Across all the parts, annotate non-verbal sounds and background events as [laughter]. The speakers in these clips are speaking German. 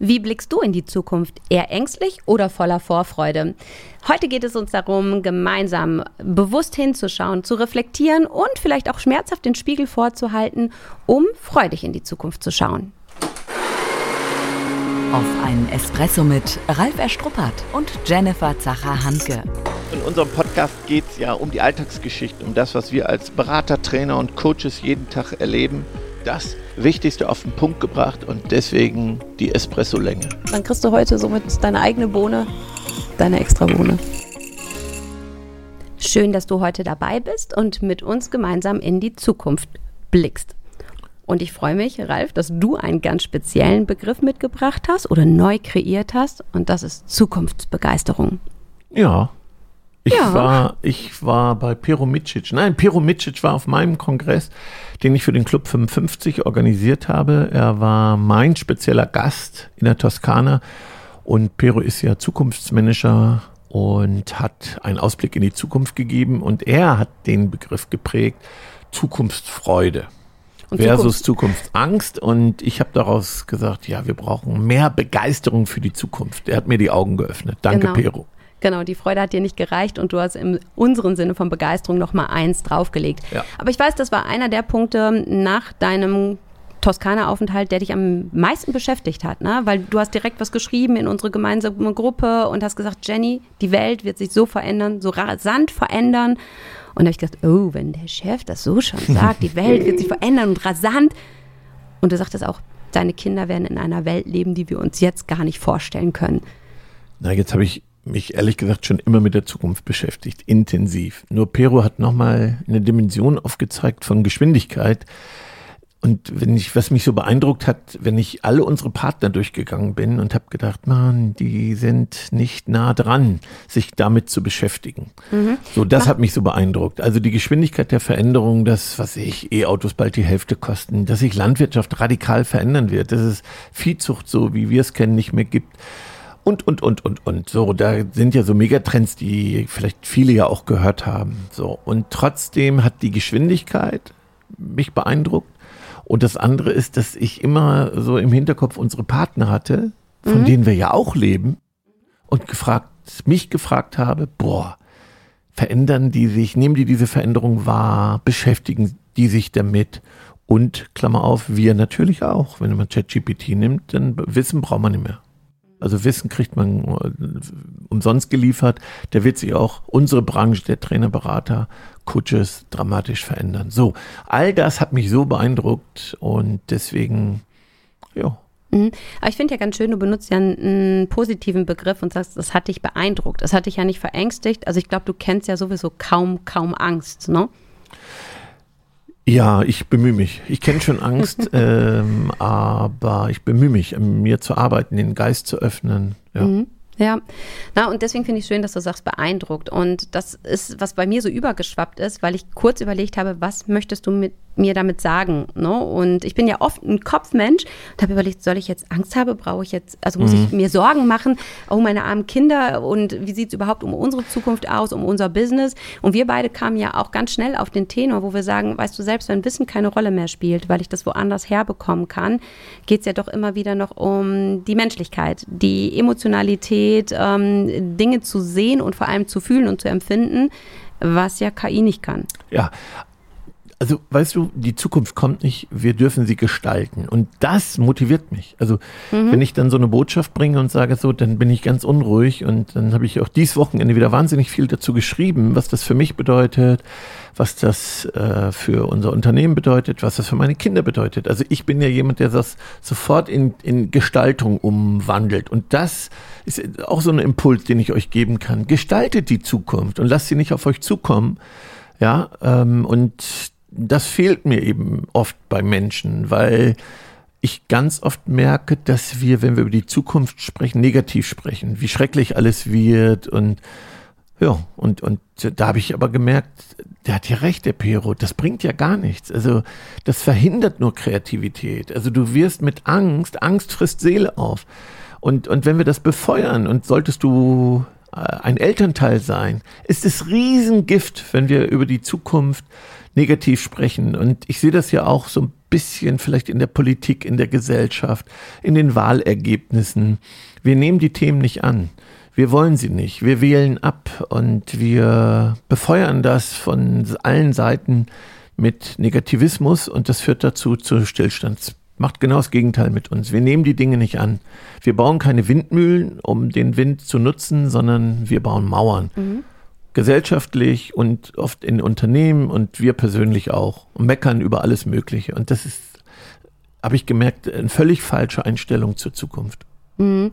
Wie blickst du in die Zukunft? Eher ängstlich oder voller Vorfreude? Heute geht es uns darum, gemeinsam bewusst hinzuschauen, zu reflektieren und vielleicht auch schmerzhaft den Spiegel vorzuhalten, um freudig in die Zukunft zu schauen. Auf einen Espresso mit Ralf Erstruppert und Jennifer Zacher-Hanke. In unserem Podcast geht es ja um die Alltagsgeschichte, um das, was wir als Berater, Trainer und Coaches jeden Tag erleben. Das Wichtigste auf den Punkt gebracht und deswegen die Espresso-Länge. Dann kriegst du heute somit deine eigene Bohne, deine extra Bohne. Schön, dass du heute dabei bist und mit uns gemeinsam in die Zukunft blickst. Und ich freue mich, Ralf, dass du einen ganz speziellen Begriff mitgebracht hast oder neu kreiert hast. Und das ist Zukunftsbegeisterung. Ja, ich, ja. war, ich war bei Pero Micic. Nein, Pero Micic war auf meinem Kongress, den ich für den Club 55 organisiert habe. Er war mein spezieller Gast in der Toskana. Und Pero ist ja Zukunftsmanager und hat einen Ausblick in die Zukunft gegeben. Und er hat den Begriff geprägt, Zukunftsfreude. Und versus Zukunftsangst. Und ich habe daraus gesagt, ja, wir brauchen mehr Begeisterung für die Zukunft. Er hat mir die Augen geöffnet. Danke, genau. Pero. Genau, die Freude hat dir nicht gereicht und du hast in unserem Sinne von Begeisterung noch mal eins draufgelegt. Ja. Aber ich weiß, das war einer der Punkte nach deinem Toskana-Aufenthalt, der dich am meisten beschäftigt hat, ne? Weil du hast direkt was geschrieben in unsere gemeinsame Gruppe und hast gesagt, Jenny, die Welt wird sich so verändern, so rasant verändern. Und da habe ich gedacht, oh, wenn der Chef das so schon [laughs] sagt, die Welt wird sich verändern und rasant. Und du sagtest auch, deine Kinder werden in einer Welt leben, die wir uns jetzt gar nicht vorstellen können. Na, jetzt habe ich mich ehrlich gesagt schon immer mit der Zukunft beschäftigt, intensiv. Nur Pero hat nochmal eine Dimension aufgezeigt von Geschwindigkeit. Und wenn ich, was mich so beeindruckt hat, wenn ich alle unsere Partner durchgegangen bin und habe gedacht, man, die sind nicht nah dran, sich damit zu beschäftigen. Mhm. So, das Mach. hat mich so beeindruckt. Also die Geschwindigkeit der Veränderung, dass, was ich, E-Autos bald die Hälfte kosten, dass sich Landwirtschaft radikal verändern wird, dass es Viehzucht so, wie wir es kennen, nicht mehr gibt und, und, und, und, und. So, da sind ja so Megatrends, die vielleicht viele ja auch gehört haben. So, und trotzdem hat die Geschwindigkeit mich beeindruckt. Und das andere ist, dass ich immer so im Hinterkopf unsere Partner hatte, von mhm. denen wir ja auch leben, und gefragt, mich gefragt habe, boah, verändern die sich, nehmen die diese Veränderung wahr, beschäftigen die sich damit und, Klammer auf, wir natürlich auch. Wenn man ChatGPT nimmt, dann Wissen braucht man nicht mehr. Also Wissen kriegt man äh, umsonst geliefert. Der wird sich auch unsere Branche der Trainerberater, Coaches dramatisch verändern. So, all das hat mich so beeindruckt und deswegen, ja. Mhm. Aber ich finde ja ganz schön, du benutzt ja einen, einen, positiven Begriff und sagst, das hat dich beeindruckt. Das hat dich ja nicht verängstigt. Also ich glaube, du kennst ja sowieso kaum, kaum Angst, ne? Ja, ich bemühe mich. Ich kenne schon Angst, [laughs] ähm, aber ich bemühe mich, mir zu arbeiten, den Geist zu öffnen. Ja. Mhm. Ja, na und deswegen finde ich schön, dass du sagst, beeindruckt. Und das ist, was bei mir so übergeschwappt ist, weil ich kurz überlegt habe, was möchtest du mit mir damit sagen? Ne? Und ich bin ja oft ein Kopfmensch und habe überlegt, soll ich jetzt Angst haben? Brauche ich jetzt, also muss mhm. ich mir Sorgen machen? Oh, meine armen Kinder und wie sieht es überhaupt um unsere Zukunft aus, um unser Business? Und wir beide kamen ja auch ganz schnell auf den Tenor, wo wir sagen, weißt du, selbst wenn Wissen keine Rolle mehr spielt, weil ich das woanders herbekommen kann, geht es ja doch immer wieder noch um die Menschlichkeit, die Emotionalität, ähm, Dinge zu sehen und vor allem zu fühlen und zu empfinden, was ja KI nicht kann. Ja, also weißt du, die Zukunft kommt nicht, wir dürfen sie gestalten. Und das motiviert mich. Also mhm. wenn ich dann so eine Botschaft bringe und sage so, dann bin ich ganz unruhig und dann habe ich auch dieses Wochenende wieder wahnsinnig viel dazu geschrieben, was das für mich bedeutet, was das äh, für unser Unternehmen bedeutet, was das für meine Kinder bedeutet. Also ich bin ja jemand, der das sofort in, in Gestaltung umwandelt. Und das ist auch so ein Impuls, den ich euch geben kann. Gestaltet die Zukunft und lasst sie nicht auf euch zukommen. Ja, ähm, und das fehlt mir eben oft bei Menschen, weil ich ganz oft merke, dass wir, wenn wir über die Zukunft sprechen, negativ sprechen, wie schrecklich alles wird und ja, und, und da habe ich aber gemerkt, der hat ja recht, der Pero, das bringt ja gar nichts. Also das verhindert nur Kreativität. Also du wirst mit Angst, Angst frisst Seele auf. Und, und wenn wir das befeuern und solltest du äh, ein Elternteil sein, ist es Riesengift, wenn wir über die Zukunft negativ sprechen. Und ich sehe das ja auch so ein bisschen vielleicht in der Politik, in der Gesellschaft, in den Wahlergebnissen. Wir nehmen die Themen nicht an. Wir wollen sie nicht. Wir wählen ab und wir befeuern das von allen Seiten mit Negativismus und das führt dazu zu Stillstands. Macht genau das Gegenteil mit uns. Wir nehmen die Dinge nicht an. Wir bauen keine Windmühlen, um den Wind zu nutzen, sondern wir bauen Mauern. Mhm. Gesellschaftlich und oft in Unternehmen und wir persönlich auch. Und meckern über alles Mögliche. Und das ist, habe ich gemerkt, eine völlig falsche Einstellung zur Zukunft. Mhm.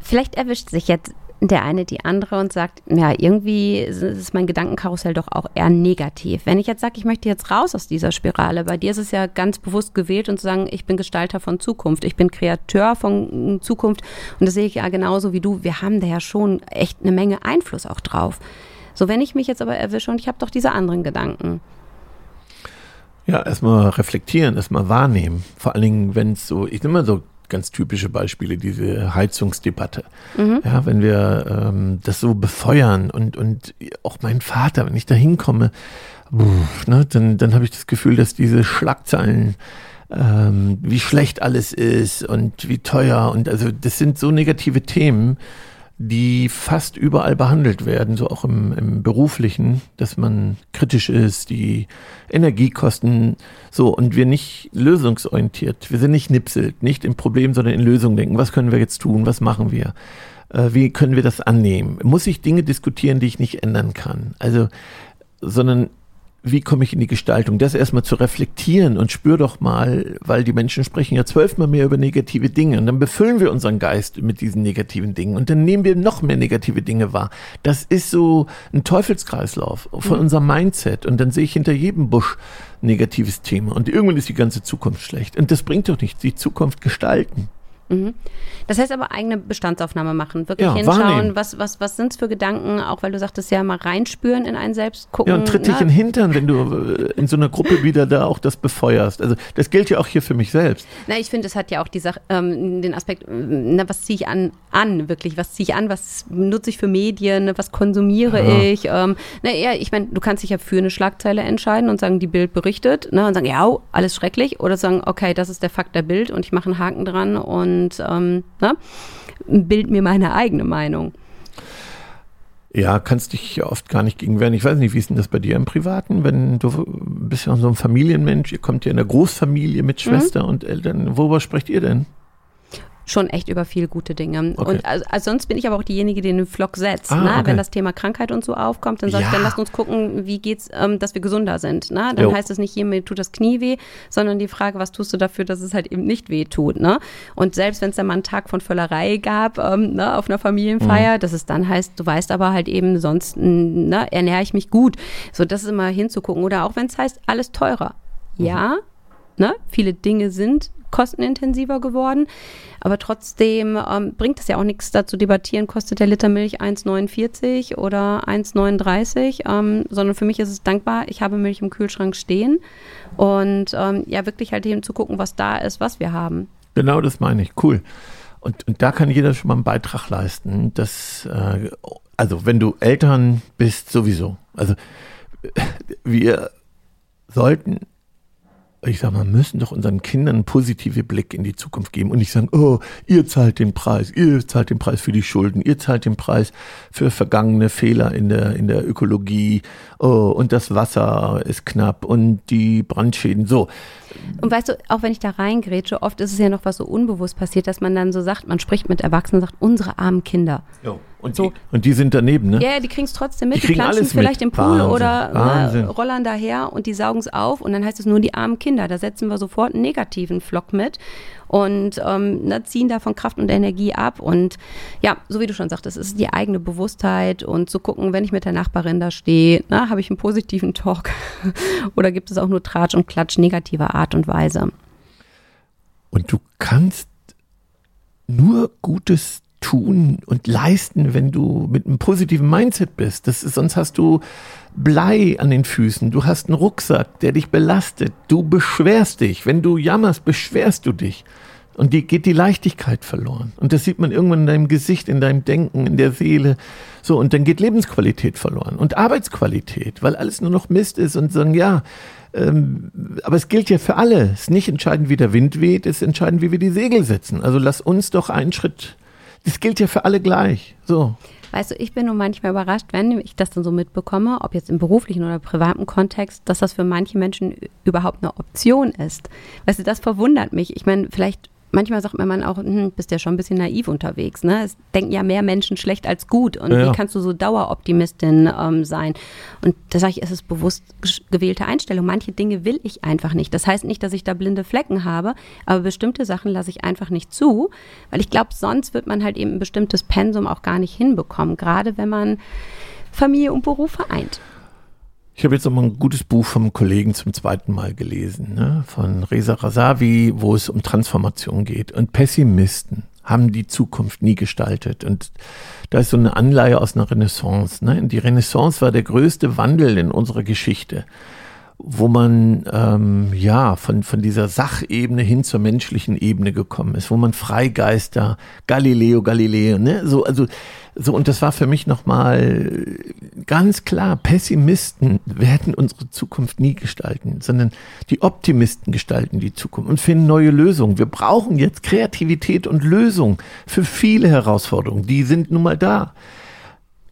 Vielleicht erwischt sich jetzt der eine die andere und sagt, ja, irgendwie ist mein Gedankenkarussell doch auch eher negativ. Wenn ich jetzt sage, ich möchte jetzt raus aus dieser Spirale, bei dir ist es ja ganz bewusst gewählt und zu sagen, ich bin Gestalter von Zukunft, ich bin Kreateur von Zukunft und das sehe ich ja genauso wie du. Wir haben da ja schon echt eine Menge Einfluss auch drauf. So, wenn ich mich jetzt aber erwische und ich habe doch diese anderen Gedanken. Ja, erstmal reflektieren, erstmal wahrnehmen. Vor allen Dingen, wenn es so, ich nehme mal so ganz typische Beispiele, diese Heizungsdebatte. Mhm. Ja, wenn wir ähm, das so befeuern und, und auch mein Vater, wenn ich da hinkomme, ne, dann, dann habe ich das Gefühl, dass diese Schlagzeilen ähm, wie schlecht alles ist und wie teuer und also das sind so negative Themen, die fast überall behandelt werden, so auch im, im beruflichen, dass man kritisch ist, die Energiekosten, so, und wir nicht lösungsorientiert, wir sind nicht nipselt, nicht im Problem, sondern in Lösungen denken. Was können wir jetzt tun? Was machen wir? Äh, wie können wir das annehmen? Muss ich Dinge diskutieren, die ich nicht ändern kann? Also, sondern wie komme ich in die Gestaltung? Das erstmal zu reflektieren und spür doch mal, weil die Menschen sprechen ja zwölfmal mehr über negative Dinge und dann befüllen wir unseren Geist mit diesen negativen Dingen und dann nehmen wir noch mehr negative Dinge wahr. Das ist so ein Teufelskreislauf von mhm. unserem Mindset und dann sehe ich hinter jedem Busch negatives Thema und irgendwann ist die ganze Zukunft schlecht und das bringt doch nichts, die Zukunft gestalten. Mhm. Das heißt aber eigene Bestandsaufnahme machen, wirklich ja, hinschauen, wahrnehmen. was, was, was sind es für Gedanken, auch weil du sagtest ja mal reinspüren in einen selbst gucken. Ja, und tritt ne? dich in den Hintern, wenn du äh, in so einer Gruppe wieder da auch das befeuerst. Also das gilt ja auch hier für mich selbst. Na, ich finde, es hat ja auch die Sache, ähm, den Aspekt, na, was ziehe ich an, an, wirklich, was ziehe ich an, was nutze ich für Medien, was konsumiere ja. ich. Ähm, na, ja, ich meine, du kannst dich ja für eine Schlagzeile entscheiden und sagen, die Bild berichtet, ne, und sagen, ja, alles schrecklich, oder sagen, okay, das ist der Fakt der Bild und ich mache einen Haken dran und und ähm, ne, bild mir meine eigene Meinung. Ja, kannst dich oft gar nicht gegen wehren. Ich weiß nicht, wie ist denn das bei dir im Privaten, wenn du bist ja so ein Familienmensch, ihr kommt ja in einer Großfamilie mit mhm. Schwester mhm. und Eltern. Worüber sprecht ihr denn? Schon echt über viel gute Dinge. Okay. Und also, also, sonst bin ich aber auch diejenige, die den Vlog setzt. Ah, ne? okay. Wenn das Thema Krankheit und so aufkommt, dann sage ja. ich, dann lasst uns gucken, wie geht's, ähm, dass wir gesünder sind. Ne? Dann jo. heißt es nicht, mir tut das Knie weh, sondern die Frage, was tust du dafür, dass es halt eben nicht weh tut. Ne? Und selbst wenn es dann mal einen Tag von Völlerei gab ähm, ne, auf einer Familienfeier, mhm. dass es dann heißt, du weißt aber halt eben, sonst ne, ernähre ich mich gut. So, das ist immer hinzugucken. Oder auch wenn es heißt, alles teurer. Ja, mhm. ne? viele Dinge sind kostenintensiver geworden. Aber trotzdem ähm, bringt es ja auch nichts dazu debattieren, kostet der Liter Milch 1,49 oder 1,39, ähm, sondern für mich ist es dankbar, ich habe Milch im Kühlschrank stehen und ähm, ja, wirklich halt eben zu gucken, was da ist, was wir haben. Genau das meine ich, cool. Und, und da kann jeder schon mal einen Beitrag leisten, dass, äh, also wenn du Eltern bist, sowieso. Also [laughs] wir sollten ich sag mal, müssen doch unseren Kindern einen positiven Blick in die Zukunft geben und nicht sagen, oh, ihr zahlt den Preis, ihr zahlt den Preis für die Schulden, ihr zahlt den Preis für vergangene Fehler in der, in der Ökologie, oh, und das Wasser ist knapp und die Brandschäden, so. Und weißt du, auch wenn ich da reingrätsche, oft ist es ja noch was so unbewusst passiert, dass man dann so sagt, man spricht mit Erwachsenen und sagt, unsere armen Kinder. Jo. Und, so. die, und die sind daneben, ne? Ja, die kriegen es trotzdem mit. Die, die planschen vielleicht mit. im Pool Wahnsinn. oder Wahnsinn. Ne, rollern daher und die saugen es auf und dann heißt es nur die armen Kinder. Da setzen wir sofort einen negativen Flock mit und ähm, ne, ziehen davon Kraft und Energie ab. Und ja, so wie du schon sagtest, es ist die eigene Bewusstheit und zu gucken, wenn ich mit der Nachbarin da stehe, ne, habe ich einen positiven Talk [laughs] oder gibt es auch nur Tratsch und Klatsch negativer Art und Weise. Und du kannst nur Gutes tun und leisten, wenn du mit einem positiven Mindset bist. Das ist, sonst hast du Blei an den Füßen, du hast einen Rucksack, der dich belastet, du beschwerst dich. Wenn du jammerst, beschwerst du dich. Und die geht die Leichtigkeit verloren. Und das sieht man irgendwann in deinem Gesicht, in deinem Denken, in der Seele. So, und dann geht Lebensqualität verloren und Arbeitsqualität, weil alles nur noch Mist ist und sagen, ja, ähm, aber es gilt ja für alle. Es ist nicht entscheidend, wie der Wind weht, es ist entscheidend, wie wir die Segel setzen. Also lass uns doch einen Schritt. Das gilt ja für alle gleich. So. Weißt du, ich bin nur manchmal überrascht, wenn ich das dann so mitbekomme, ob jetzt im beruflichen oder privaten Kontext, dass das für manche Menschen überhaupt eine Option ist. Weißt du, das verwundert mich. Ich meine, vielleicht manchmal sagt man auch, hm, bist ja schon ein bisschen naiv unterwegs. Ne? Es denken ja mehr Menschen schlecht als gut. Und ja, wie kannst du so Daueroptimistin ähm, sein? Und da sage ich, es ist bewusst gewählte Einstellung. Manche Dinge will ich einfach nicht. Das heißt nicht, dass ich da blinde Flecken habe, aber bestimmte Sachen lasse ich einfach nicht zu, weil ich glaube, sonst wird man halt eben ein bestimmtes Pensum auch gar nicht hinbekommen, gerade wenn man Familie und Beruf vereint. Ich habe jetzt noch mal ein gutes Buch vom Kollegen zum zweiten Mal gelesen, ne? von Reza Razavi, wo es um Transformation geht. Und Pessimisten haben die Zukunft nie gestaltet. Und da ist so eine Anleihe aus einer Renaissance. Ne? Die Renaissance war der größte Wandel in unserer Geschichte wo man ähm, ja von, von dieser Sachebene hin zur menschlichen Ebene gekommen ist, wo man Freigeister, Galileo, Galileo, ne, so, also, so, und das war für mich nochmal ganz klar, Pessimisten werden unsere Zukunft nie gestalten, sondern die Optimisten gestalten die Zukunft und finden neue Lösungen. Wir brauchen jetzt Kreativität und Lösung für viele Herausforderungen, die sind nun mal da.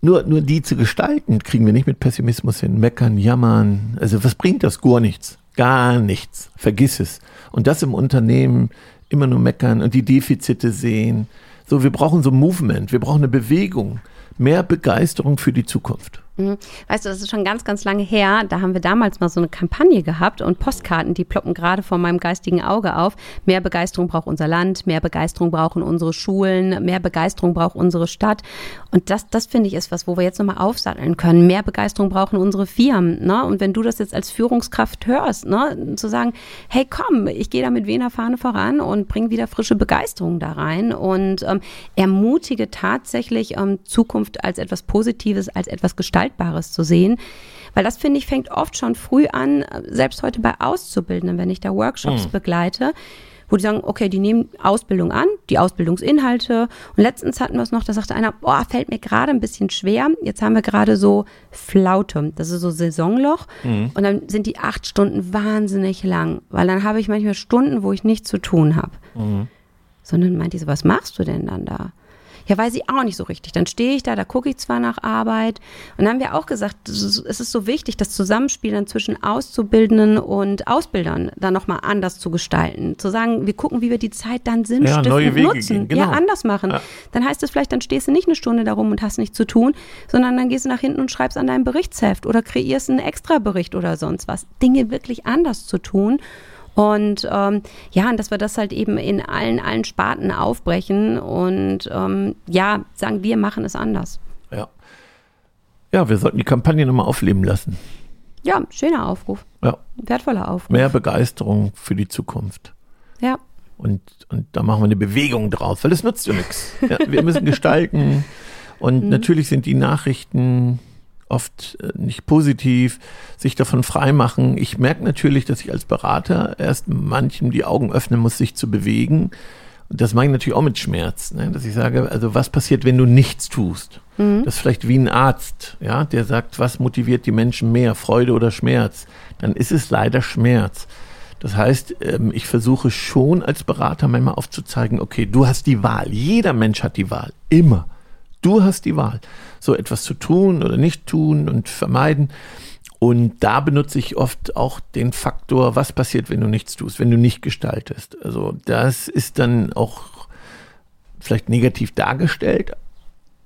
Nur, nur die zu gestalten, kriegen wir nicht mit Pessimismus hin. Meckern, jammern. Also was bringt das? Gar nichts. Gar nichts. Vergiss es. Und das im Unternehmen immer nur meckern und die Defizite sehen. So, wir brauchen so Movement. Wir brauchen eine Bewegung. Mehr Begeisterung für die Zukunft. Weißt du, das ist schon ganz, ganz lange her. Da haben wir damals mal so eine Kampagne gehabt und Postkarten, die ploppen gerade vor meinem geistigen Auge auf. Mehr Begeisterung braucht unser Land, mehr Begeisterung brauchen unsere Schulen, mehr Begeisterung braucht unsere Stadt. Und das, das finde ich ist was, wo wir jetzt nochmal aufsatteln können. Mehr Begeisterung brauchen unsere Firmen. Ne? Und wenn du das jetzt als Führungskraft hörst, ne? zu sagen, hey komm, ich gehe da mit Wiener Fahne voran und bringe wieder frische Begeisterung da rein und ähm, ermutige tatsächlich ähm, Zukunft als etwas Positives, als etwas Gestaltendes Gestaltbares zu sehen. Weil das, finde ich, fängt oft schon früh an, selbst heute bei Auszubildenden, wenn ich da Workshops mhm. begleite, wo die sagen, okay, die nehmen Ausbildung an, die Ausbildungsinhalte. Und letztens hatten wir es noch, da sagte einer, boah, fällt mir gerade ein bisschen schwer. Jetzt haben wir gerade so Flaute, das ist so Saisonloch. Mhm. Und dann sind die acht Stunden wahnsinnig lang, weil dann habe ich manchmal Stunden, wo ich nichts zu tun habe. Mhm. Sondern meint die so, was machst du denn dann da? Ja, weiß ich auch nicht so richtig. Dann stehe ich da, da gucke ich zwar nach Arbeit. Und dann haben wir auch gesagt, es ist so wichtig, das Zusammenspiel dann zwischen Auszubildenden und Ausbildern dann nochmal anders zu gestalten. Zu sagen, wir gucken, wie wir die Zeit dann sinnstiftend ja, nutzen. Genau. Ja, anders machen. Ja. Dann heißt es vielleicht, dann stehst du nicht eine Stunde darum und hast nichts zu tun, sondern dann gehst du nach hinten und schreibst an deinem Berichtsheft oder kreierst einen Extrabericht oder sonst was. Dinge wirklich anders zu tun. Und ähm, ja, und dass wir das halt eben in allen, allen Sparten aufbrechen und ähm, ja, sagen, wir machen es anders. Ja. Ja, wir sollten die Kampagne nochmal aufleben lassen. Ja, schöner Aufruf. Ja. Wertvoller Aufruf. Mehr Begeisterung für die Zukunft. Ja. Und, und da machen wir eine Bewegung draus, weil das nutzt ja nichts. Ja, wir müssen gestalten. Und [laughs] mhm. natürlich sind die Nachrichten oft äh, nicht positiv, sich davon freimachen. Ich merke natürlich, dass ich als Berater erst manchem die Augen öffnen muss, sich zu bewegen. Und das mache ich natürlich auch mit Schmerz, ne? dass ich sage, also was passiert, wenn du nichts tust? Mhm. Das ist vielleicht wie ein Arzt, ja, der sagt, was motiviert die Menschen mehr, Freude oder Schmerz? Dann ist es leider Schmerz. Das heißt, ähm, ich versuche schon als Berater manchmal aufzuzeigen, okay, du hast die Wahl. Jeder Mensch hat die Wahl. Immer. Du hast die Wahl, so etwas zu tun oder nicht tun und vermeiden. Und da benutze ich oft auch den Faktor, was passiert, wenn du nichts tust, wenn du nicht gestaltest. Also das ist dann auch vielleicht negativ dargestellt,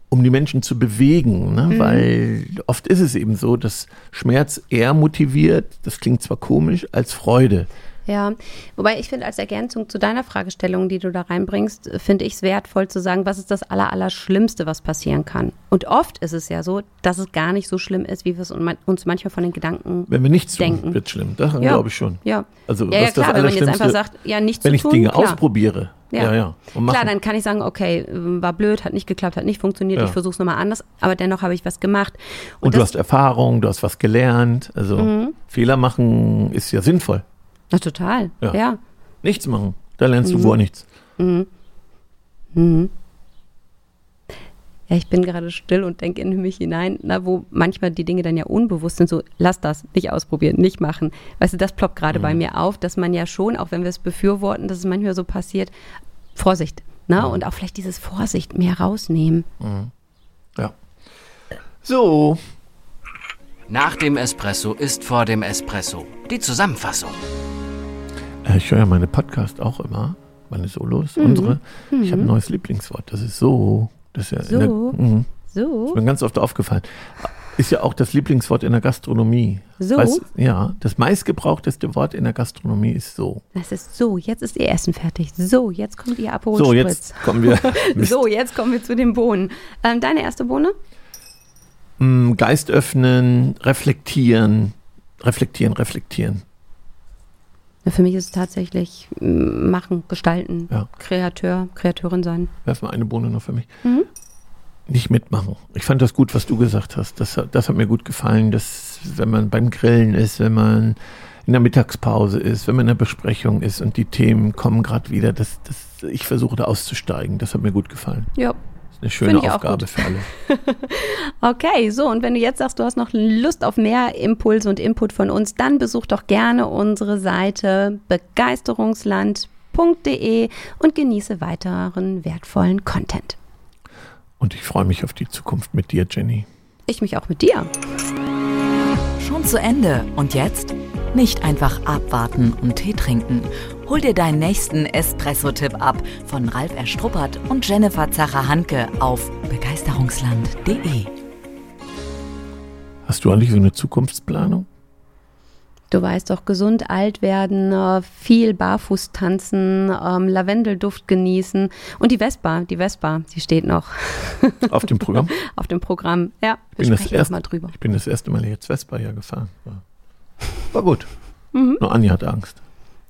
um die Menschen zu bewegen, ne? Mhm. weil oft ist es eben so, dass Schmerz eher motiviert, das klingt zwar komisch, als Freude. Ja, wobei ich finde, als Ergänzung zu deiner Fragestellung, die du da reinbringst, finde ich es wertvoll zu sagen, was ist das Allerallerschlimmste, was passieren kann. Und oft ist es ja so, dass es gar nicht so schlimm ist, wie wir es uns manchmal von den Gedanken Wenn wir nichts denken. tun, wird schlimm. Daran ja. glaube ich schon. Ja, also, ja, ja klar, wenn man jetzt einfach sagt, ja, nichts Wenn ich tun, Dinge klar. ausprobiere, ja, ja. ja. Klar, dann kann ich sagen, okay, war blöd, hat nicht geklappt, hat nicht funktioniert, ja. ich versuche es nochmal anders, aber dennoch habe ich was gemacht. Und, Und du hast Erfahrung, du hast was gelernt. Also mhm. Fehler machen ist ja sinnvoll. Na, total, ja. ja. Nichts machen, da lernst mhm. du wohl nichts. Mhm. Mhm. Ja, ich bin gerade still und denke in mich hinein, na, wo manchmal die Dinge dann ja unbewusst sind, so, lass das, nicht ausprobieren, nicht machen. Weißt du, das ploppt gerade mhm. bei mir auf, dass man ja schon, auch wenn wir es befürworten, dass es manchmal so passiert, Vorsicht, ne? Mhm. Und auch vielleicht dieses Vorsicht mehr rausnehmen. Mhm. Ja. So. Nach dem Espresso ist vor dem Espresso. Die Zusammenfassung. Äh, ich höre ja meine Podcast auch immer, meine Solos, mhm. unsere. Ich habe ein mhm. neues Lieblingswort, das ist so. Das ist ja so. Der, mh, so. Ist mir ganz oft aufgefallen. Ist ja auch das Lieblingswort in der Gastronomie. So? Weiß, ja, das meistgebrauchteste Wort in der Gastronomie ist so. Das ist so, jetzt ist Ihr Essen fertig. So, jetzt kommt Ihr Aperol So, jetzt kommen wir. [laughs] so, jetzt kommen wir zu den Bohnen. Ähm, deine erste Bohne? Mm, Geist öffnen, reflektieren, reflektieren, reflektieren. Für mich ist es tatsächlich mm, machen, gestalten, ja. Kreateur, Kreateurin sein. Werf mal eine Bohne noch für mich. Mhm. Nicht mitmachen. Ich fand das gut, was du gesagt hast. Das, das hat mir gut gefallen, dass wenn man beim Grillen ist, wenn man in der Mittagspause ist, wenn man in der Besprechung ist und die Themen kommen gerade wieder, dass, dass ich versuche da auszusteigen. Das hat mir gut gefallen. Ja, eine schöne Aufgabe für alle. [laughs] okay, so und wenn du jetzt sagst, du hast noch Lust auf mehr Impulse und Input von uns, dann besuch doch gerne unsere Seite begeisterungsland.de und genieße weiteren wertvollen Content. Und ich freue mich auf die Zukunft mit dir, Jenny. Ich mich auch mit dir. Schon zu Ende. Und jetzt? Nicht einfach abwarten und Tee trinken. Hol dir deinen nächsten Espresso-Tipp ab von Ralf Erstruppert und Jennifer Zacher-Hanke auf begeisterungsland.de. Hast du eigentlich so eine Zukunftsplanung? Du weißt doch, gesund alt werden, äh, viel barfuß tanzen, ähm, Lavendelduft genießen und die Vespa, die Vespa, die steht noch. [laughs] Auf dem Programm? Auf dem Programm, ja. Wir ich bin sprechen erste, mal drüber. Ich bin das erste Mal jetzt Vespa ja gefahren. War, war gut. Mhm. Nur Anja hatte Angst.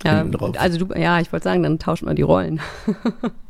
Ja, also du, ja, ich wollte sagen, dann tauschen wir die Rollen. [laughs]